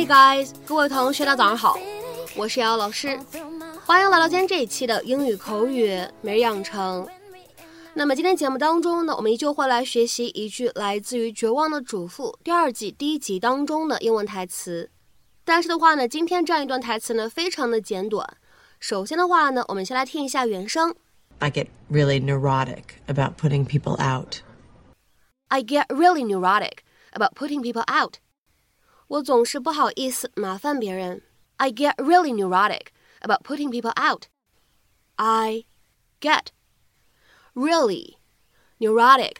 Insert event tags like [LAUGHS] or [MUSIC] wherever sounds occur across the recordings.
Hey guys，各位同学，大家早上好，我是瑶老师，欢迎来到今天这一期的英语口语每日养成。那么今天节目当中呢，我们依旧会来学习一句来自于《绝望的主妇》第二季第一集当中的英文台词。但是的话呢，今天这样一段台词呢，非常的简短。首先的话呢，我们先来听一下原声。I get really neurotic about putting people out. I get really neurotic about putting people out. 我总是不好意思麻烦别人。I get really neurotic about putting people out. I get really neurotic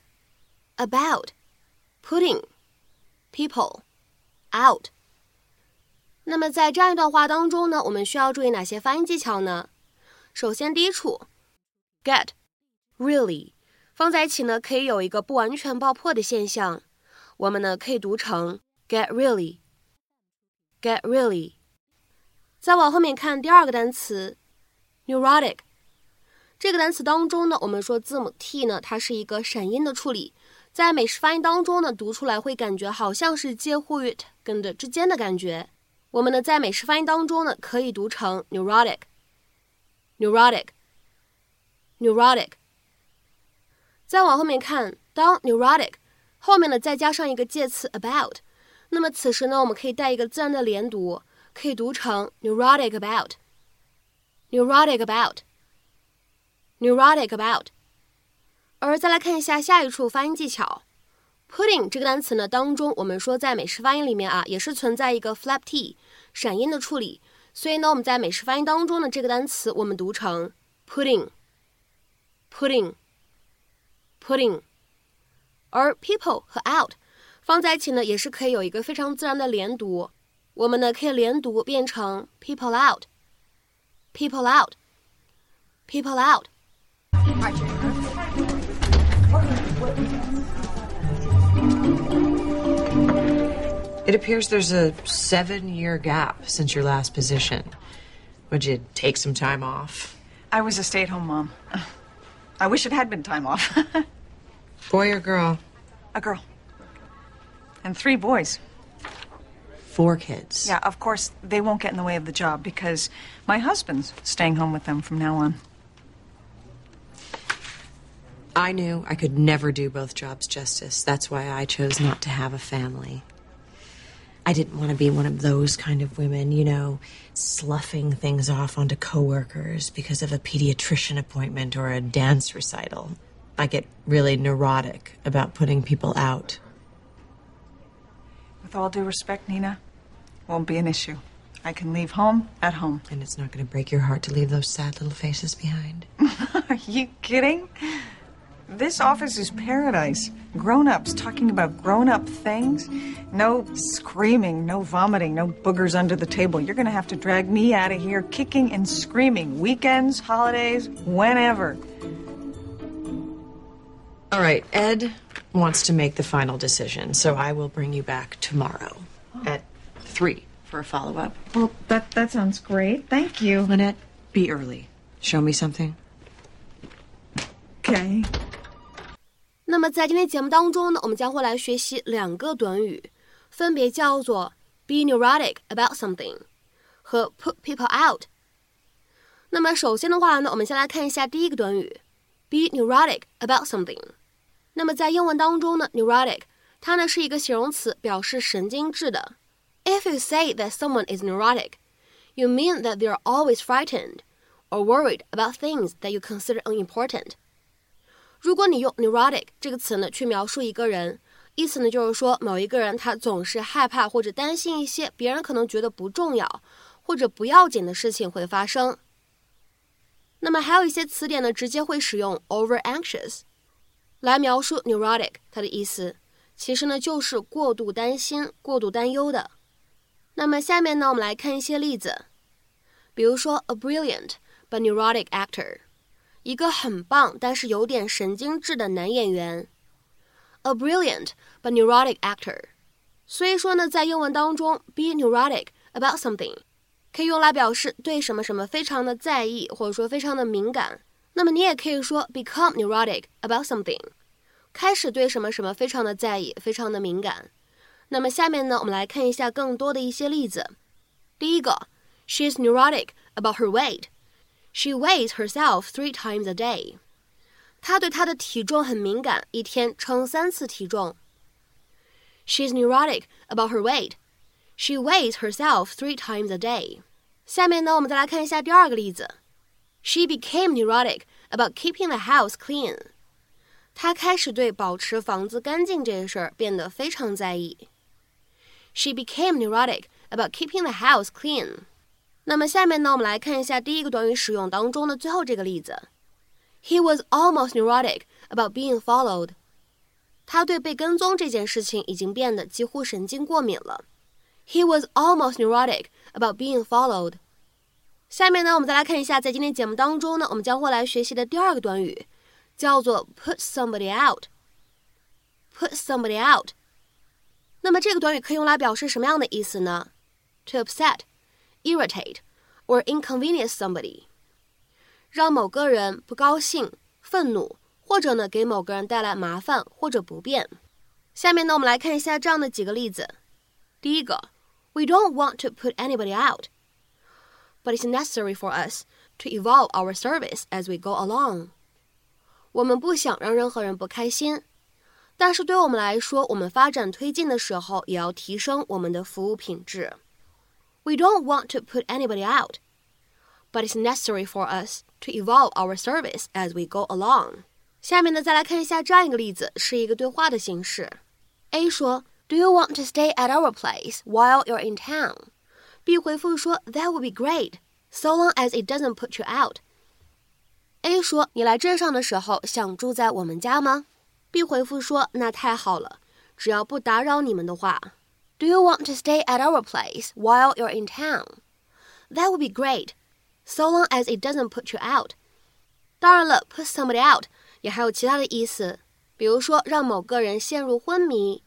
about putting people out. 那么在这样一段话当中呢，我们需要注意哪些发音技巧呢？首先，第一处，get really 放在一起呢，可以有一个不完全爆破的现象。我们呢可以读成 get Get really。再往后面看第二个单词，neurotic。这个单词当中呢，我们说字母 t 呢，它是一个闪音的处理，在美式发音当中呢，读出来会感觉好像是介乎于 t 跟的之间的感觉。我们呢，在美式发音当中呢，可以读成 neurotic，neurotic，neurotic。再往后面看，当 neurotic 后面呢再加上一个介词 about，那么此时呢，我们可以带一个自然的连读，可以读成 neurotic about，neurotic about，neurotic about。而再来看一下下一处发音技巧，putting 这个单词呢当中，我们说在美式发音里面啊，也是存在一个 flap t 闪音的处理，所以呢，我们在美式发音当中呢，这个单词我们读成 putting，pudding，pudding。而 people 和 out。放在一起呢，也是可以有一个非常自然的连读，我们呢可以连读变成 people out，people out，people out。It appears there's a seven year gap since your last position. Would you take some time off? I was a stay at home mom. [SIGHS] I wish it had been time off. [LAUGHS] Boy or girl? A girl. And three boys. Four kids. Yeah, of course, they won't get in the way of the job because my husband's staying home with them from now on. I knew I could never do both jobs justice. That's why I chose not to have a family. I didn't want to be one of those kind of women, you know, sloughing things off onto coworkers because of a pediatrician appointment or a dance recital. I get really neurotic about putting people out. With all due respect, Nina, won't be an issue. I can leave home at home. And it's not going to break your heart to leave those sad little faces behind. [LAUGHS] Are you kidding? This office is paradise. Grown ups talking about grown up things. No screaming, no vomiting, no boogers under the table. You're going to have to drag me out of here kicking and screaming. Weekends, holidays, whenever. All right, Ed wants to make the final decision, so I will bring you back tomorrow at 3 for a follow up. Well, that, that sounds great. Thank you. Lynette, be early. Show me something. Okay. 那么在今天节目当中呢，我们将会来学习两个短语，分别叫做 be neurotic about something 和 put people out。那么首先的话呢，我们先来看一下第一个短语 be neurotic about something。 那么在英文当中呢，neurotic 它呢是一个形容词，表示神经质的。If you say that someone is neurotic, you mean that they are always frightened or worried about things that you consider unimportant. 如果你用 neurotic 这个词呢去描述一个人，意思呢就是说某一个人他总是害怕或者担心一些别人可能觉得不重要或者不要紧的事情会发生。那么还有一些词典呢直接会使用 over anxious 来描述 neurotic，它的意思其实呢就是过度担心、过度担忧的。那么下面呢我们来看一些例子，比如说 a brilliant but neurotic actor。一个很棒但是有点神经质的男演员，a brilliant but neurotic actor。所以说呢，在英文当中，be neurotic about something 可以用来表示对什么什么非常的在意，或者说非常的敏感。那么你也可以说 become neurotic about something，开始对什么什么非常的在意，非常的敏感。 那么下面呢，我们来看一下更多的一些例子。第一个，She's neurotic about her weight. She weighs herself three times a day. 她对她的体重很敏感，一天称三次体重。She's neurotic about her weight. She weighs herself three times a day. 下面呢，我们再来看一下第二个例子。 She became neurotic about keeping the house clean. 她开始对保持房子干净这事儿变得非常在意。She became neurotic about keeping the house clean. 那么下面呢，我们来看一下第一个短语使用当中的最后这个例子。He was almost neurotic about being followed. 他对被跟踪这件事情已经变得几乎神经过敏了。He was almost neurotic about being followed. 下面呢，我们再来看一下，在今天节目当中呢，我们将会来学习的第二个短语，叫做 put somebody out。put somebody out。那么这个短语可以用来表示什么样的意思呢？To upset, irritate, or inconvenience somebody，让某个人不高兴、愤怒，或者呢给某个人带来麻烦或者不便。下面呢，我们来看一下这样的几个例子。第一个，We don't want to put anybody out, but it's necessary for us to evolve our service as we go along。我们不想让任何人不开心。但是对我们来说，我们发展推进的时候，也要提升我们的服务品质。We don't want to put anybody out, but it's necessary for us to evolve our service as we go along. 下面呢，再来看一下这样一个例子，是一个对话的形式。A 说，Do you want to stay at our place while you're in town? B 回复说，That would be great, so long as it doesn't put you out. A 说，你来镇上的时候想住在我们家吗？B 回复说：“那太好了，只要不打扰你们的话。”Do you want to stay at our place while you're in town? That would be great, so long as it doesn't put you out. 当然了，put somebody out 也还有其他的意思，比如说让某个人陷入昏迷，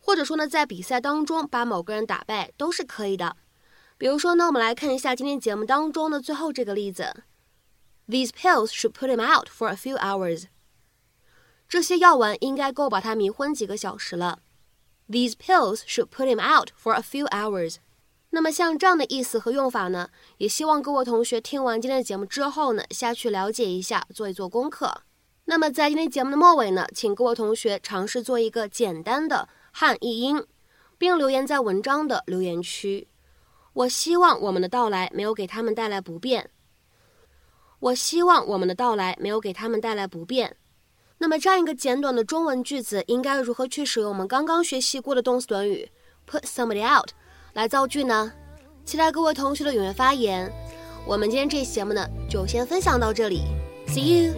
或者说呢在比赛当中把某个人打败都是可以的。比如说呢，我们来看一下今天节目当中的最后这个例子：These pills should put him out for a few hours. 这些药丸应该够把他迷昏几个小时了。These pills should put him out for a few hours。那么像这样的意思和用法呢，也希望各位同学听完今天的节目之后呢，下去了解一下，做一做功课。那么在今天节目的末尾呢，请各位同学尝试做一个简单的汉译英，并留言在文章的留言区。我希望我们的到来没有给他们带来不便。我希望我们的到来没有给他们带来不便。那么这样一个简短的中文句子，应该如何去使用我们刚刚学习过的动词短语 put somebody out 来造句呢？期待各位同学的踊跃发言。我们今天这期节目呢，就先分享到这里，See you。